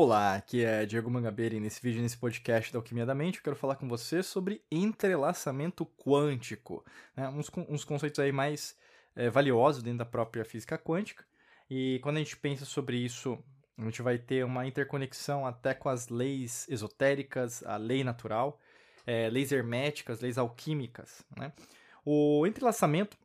Olá, aqui é Diego Mangabeira e nesse vídeo, nesse podcast da Alquimia da Mente, eu quero falar com você sobre entrelaçamento quântico, né? uns, uns conceitos aí mais é, valiosos dentro da própria física quântica. E quando a gente pensa sobre isso, a gente vai ter uma interconexão até com as leis esotéricas, a lei natural, é, leis herméticas, leis alquímicas. Né? O entrelaçamento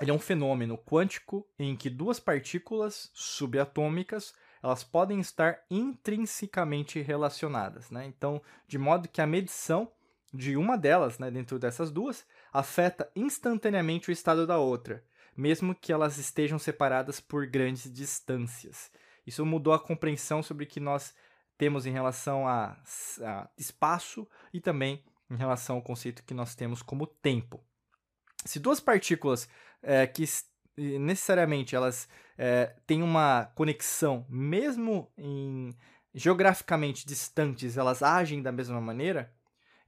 ele é um fenômeno quântico em que duas partículas subatômicas elas podem estar intrinsecamente relacionadas, né? Então, de modo que a medição de uma delas, né, dentro dessas duas, afeta instantaneamente o estado da outra, mesmo que elas estejam separadas por grandes distâncias. Isso mudou a compreensão sobre o que nós temos em relação a, a espaço e também em relação ao conceito que nós temos como tempo. Se duas partículas é, que necessariamente elas é, têm uma conexão, mesmo em geograficamente distantes, elas agem da mesma maneira,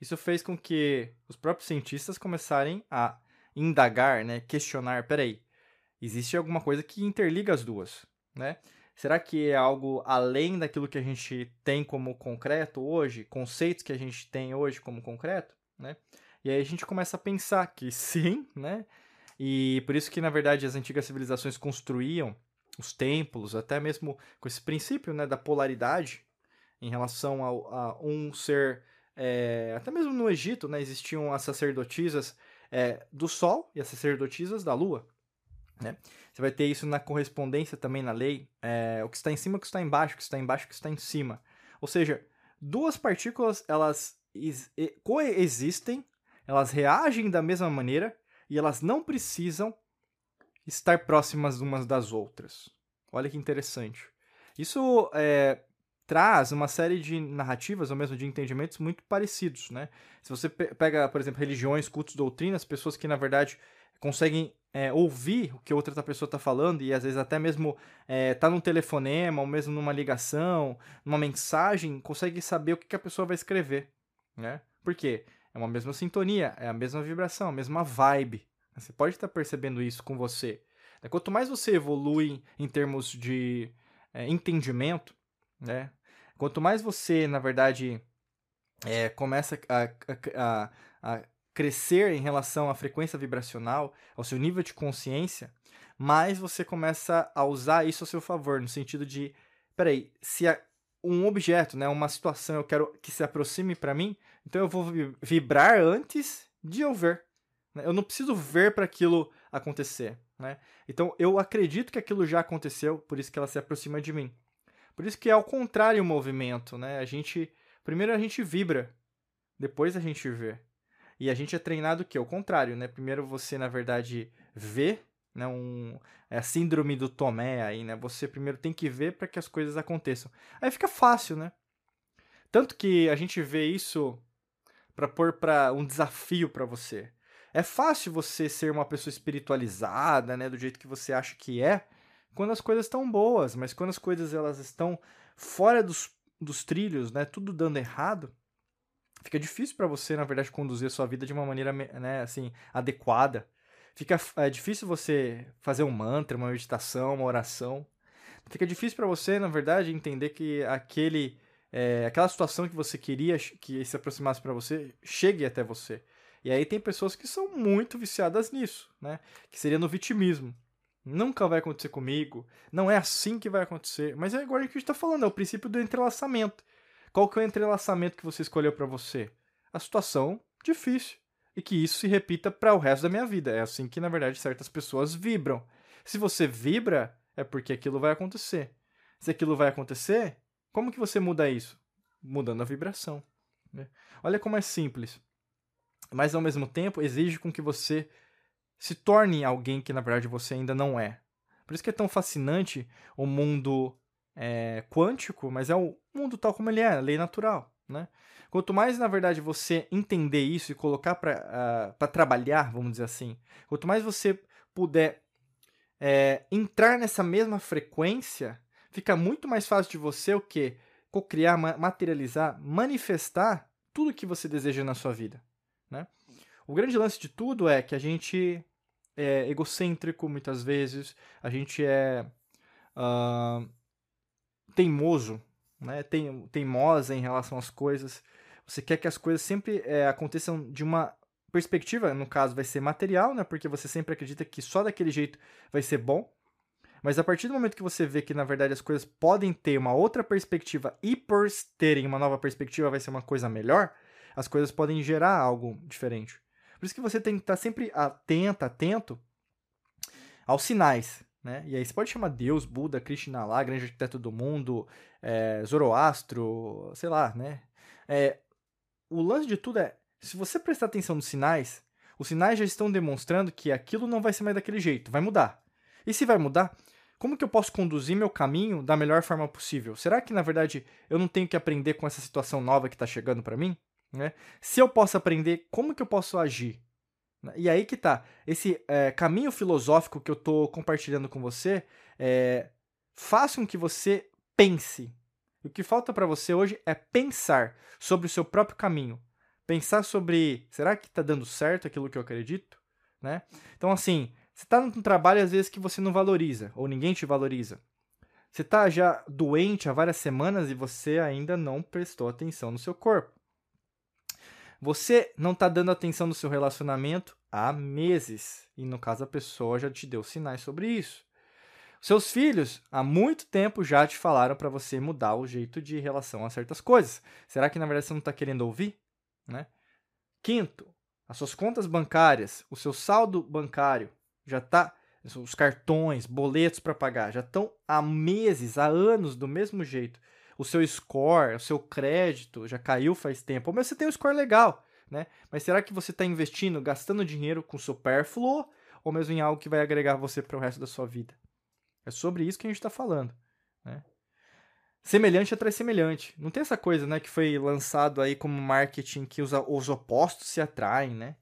isso fez com que os próprios cientistas começarem a indagar, né, questionar, peraí, existe alguma coisa que interliga as duas, né? Será que é algo além daquilo que a gente tem como concreto hoje, conceitos que a gente tem hoje como concreto, né? E aí a gente começa a pensar que sim, né? E por isso que, na verdade, as antigas civilizações construíam os templos, até mesmo com esse princípio né, da polaridade em relação a, a um ser. É, até mesmo no Egito, né, existiam as sacerdotisas é, do Sol e as sacerdotisas da Lua. Né? Você vai ter isso na correspondência também na lei, é, o que está em cima, o que está embaixo, o que está embaixo, o que está em cima. Ou seja, duas partículas elas coexistem, elas reagem da mesma maneira, e elas não precisam estar próximas umas das outras. Olha que interessante. Isso é, traz uma série de narrativas, ou mesmo de entendimentos muito parecidos, né? Se você pega, por exemplo, religiões, cultos, doutrinas, pessoas que, na verdade, conseguem é, ouvir o que outra pessoa está falando e, às vezes, até mesmo é, tá num telefonema, ou mesmo numa ligação, numa mensagem, consegue saber o que, que a pessoa vai escrever, né? Por quê? É uma mesma sintonia, é a mesma vibração, a mesma vibe. Você pode estar percebendo isso com você. Quanto mais você evolui em termos de é, entendimento, né? Quanto mais você, na verdade, é, começa a, a, a, crescer em relação à frequência vibracional, ao seu nível de consciência, mais você começa a usar isso a seu favor, no sentido de, peraí, se um objeto, né, uma situação eu quero que se aproxime para mim, então eu vou vibrar antes de eu ver. Né? Eu não preciso ver para aquilo acontecer. Né? Então eu acredito que aquilo já aconteceu, por isso que ela se aproxima de mim. Por isso que é ao contrário o movimento. Né? A gente, primeiro a gente vibra, depois a gente vê. E a gente é treinado que é o contrário, né? Primeiro você, na verdade, vê, né? Um, é a síndrome do Tomé aí, né? Você primeiro tem que ver para que as coisas aconteçam. Aí fica fácil, né? Tanto que a gente vê isso para pôr para um desafio para você. É fácil você ser uma pessoa espiritualizada, né, do jeito que você acha que é, quando as coisas estão boas, mas quando as coisas elas estão fora dos, dos trilhos, né, tudo dando errado, fica difícil para você, na verdade, conduzir a sua vida de uma maneira, né, assim, adequada. Fica é difícil você fazer um mantra, uma meditação, uma oração. Fica difícil para você, na verdade, entender que aquele é, aquela situação que você queria que se aproximasse para você chegue até você. E aí tem pessoas que são muito viciadas nisso, né? Que seria no vitimismo. Nunca vai acontecer comigo, não é assim que vai acontecer. Mas é igual a gente está falando, é o princípio do entrelaçamento. Qual que é o entrelaçamento que você escolheu para você? A situação difícil. E que isso se repita para o resto da minha vida. É assim que, na verdade, certas pessoas vibram. Se você vibra, é porque aquilo vai acontecer. Se aquilo vai acontecer, como que você muda isso? Mudando a vibração. Né? Olha como é simples. Mas ao mesmo tempo exige com que você se torne alguém que na verdade você ainda não é. Por isso que é tão fascinante o mundo é, quântico, mas é o mundo tal como ele é, a lei natural. Né? Quanto mais, na verdade, você entender isso e colocar para uh, trabalhar, vamos dizer assim, quanto mais você puder é, entrar nessa mesma frequência, fica muito mais fácil de você o que cocriar, materializar, manifestar tudo que você deseja na sua vida, né? O grande lance de tudo é que a gente é egocêntrico muitas vezes, a gente é uh, teimoso, né? Tem, teimosa em relação às coisas. Você quer que as coisas sempre é, aconteçam de uma perspectiva, no caso vai ser material, né? Porque você sempre acredita que só daquele jeito vai ser bom. Mas a partir do momento que você vê que na verdade as coisas podem ter uma outra perspectiva e por terem uma nova perspectiva vai ser uma coisa melhor, as coisas podem gerar algo diferente. Por isso que você tem que estar sempre atento, atento aos sinais. Né? E aí você pode chamar Deus, Buda, Krishna lá, grande arquiteto do mundo, é, Zoroastro, sei lá, né? É, o lance de tudo é, se você prestar atenção nos sinais, os sinais já estão demonstrando que aquilo não vai ser mais daquele jeito, vai mudar. E se vai mudar, como que eu posso conduzir meu caminho da melhor forma possível? Será que, na verdade, eu não tenho que aprender com essa situação nova que está chegando para mim? Né? Se eu posso aprender, como que eu posso agir? E aí que tá. Esse é, caminho filosófico que eu estou compartilhando com você é, faça com que você pense. O que falta para você hoje é pensar sobre o seu próprio caminho. Pensar sobre, será que está dando certo aquilo que eu acredito? Né? Então, assim, você está num trabalho às vezes que você não valoriza, ou ninguém te valoriza. Você está já doente há várias semanas e você ainda não prestou atenção no seu corpo. Você não está dando atenção no seu relacionamento há meses. E no caso, a pessoa já te deu sinais sobre isso. Seus filhos, há muito tempo, já te falaram para você mudar o jeito de relação a certas coisas. Será que na verdade você não está querendo ouvir? Né? Quinto, as suas contas bancárias, o seu saldo bancário já está. Os cartões, boletos para pagar já estão há meses, há anos do mesmo jeito o seu score, o seu crédito já caiu faz tempo. Ou você tem um score legal, né? Mas será que você está investindo, gastando dinheiro com supérfluo ou mesmo em algo que vai agregar você para o resto da sua vida? É sobre isso que a gente está falando, né? Semelhante atrai semelhante. Não tem essa coisa, né, que foi lançado aí como marketing que os, os opostos se atraem, né?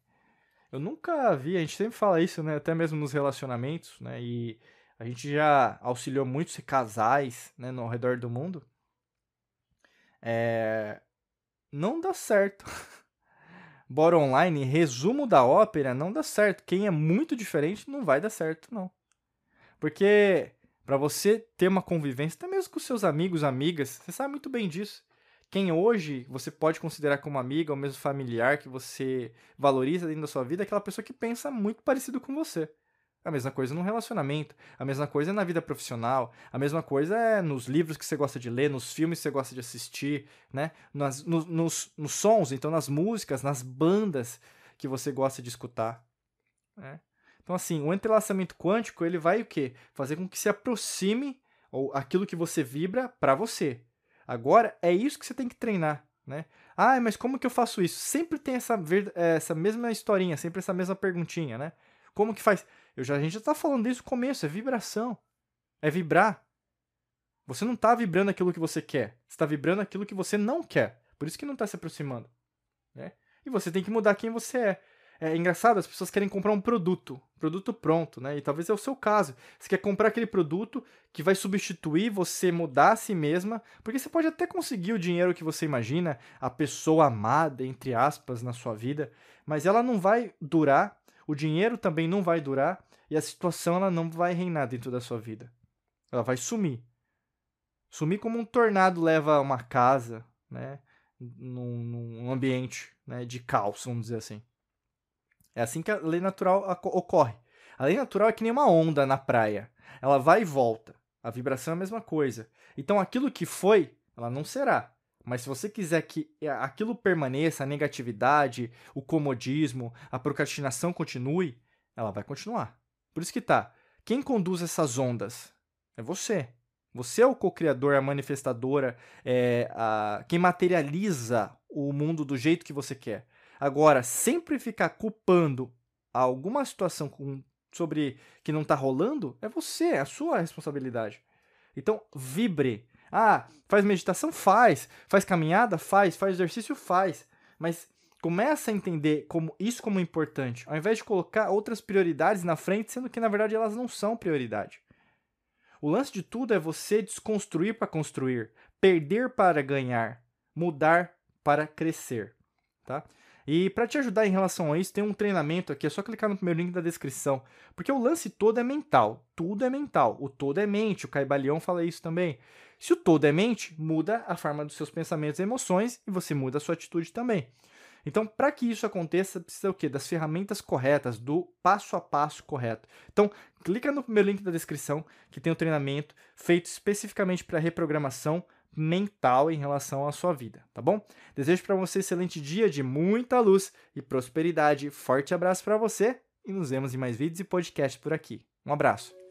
Eu nunca vi, a gente sempre fala isso, né, até mesmo nos relacionamentos, né? E a gente já auxiliou muitos casais, né, no redor do mundo é... Não dá certo. Bora online, resumo da ópera, não dá certo. Quem é muito diferente não vai dar certo, não. Porque para você ter uma convivência, até mesmo com seus amigos, amigas, você sabe muito bem disso. Quem hoje você pode considerar como amiga ou mesmo familiar que você valoriza dentro da sua vida é aquela pessoa que pensa muito parecido com você. A mesma coisa no relacionamento, a mesma coisa é na vida profissional, a mesma coisa é nos livros que você gosta de ler, nos filmes que você gosta de assistir, né? Nas, no, nos, nos sons, então nas músicas, nas bandas que você gosta de escutar. Né? Então, assim, o entrelaçamento quântico ele vai o quê? Fazer com que se aproxime ou aquilo que você vibra para você. Agora, é isso que você tem que treinar, né? Ah, mas como que eu faço isso? Sempre tem essa, essa mesma historinha, sempre essa mesma perguntinha, né? Como que faz? Eu já, a gente já está falando desde o começo, é vibração. É vibrar. Você não está vibrando aquilo que você quer. Você está vibrando aquilo que você não quer. Por isso que não está se aproximando. Né? E você tem que mudar quem você é. É engraçado, as pessoas querem comprar um produto, produto pronto, né? E talvez é o seu caso. Você quer comprar aquele produto que vai substituir você mudar a si mesma, porque você pode até conseguir o dinheiro que você imagina, a pessoa amada, entre aspas, na sua vida, mas ela não vai durar o dinheiro também não vai durar e a situação ela não vai reinar dentro da sua vida. Ela vai sumir. Sumir como um tornado leva uma casa, né? Num, num ambiente né, de caos, vamos dizer assim. É assim que a lei natural ocorre. A lei natural é que nem uma onda na praia. Ela vai e volta. A vibração é a mesma coisa. Então aquilo que foi, ela não será. Mas se você quiser que aquilo permaneça, a negatividade, o comodismo, a procrastinação continue, ela vai continuar. Por isso que tá. Quem conduz essas ondas é você. Você é o co-criador, a manifestadora, é a, quem materializa o mundo do jeito que você quer. Agora, sempre ficar culpando alguma situação com, sobre que não está rolando, é você, é a sua responsabilidade. Então, vibre, ah, faz meditação? Faz. Faz caminhada? Faz. Faz exercício? Faz. Mas começa a entender como isso como importante, ao invés de colocar outras prioridades na frente, sendo que na verdade elas não são prioridade. O lance de tudo é você desconstruir para construir, perder para ganhar, mudar para crescer, tá? E para te ajudar em relação a isso, tem um treinamento aqui, é só clicar no primeiro link da descrição. Porque o lance todo é mental, tudo é mental, o todo é mente, o Caibalião fala isso também. Se o todo é mente, muda a forma dos seus pensamentos e emoções e você muda a sua atitude também. Então, para que isso aconteça, precisa o quê? Das ferramentas corretas, do passo a passo correto. Então, clica no primeiro link da descrição, que tem um treinamento feito especificamente para reprogramação mental em relação à sua vida, tá bom? Desejo para você um excelente dia de muita luz e prosperidade. Forte abraço para você e nos vemos em mais vídeos e podcasts por aqui. Um abraço.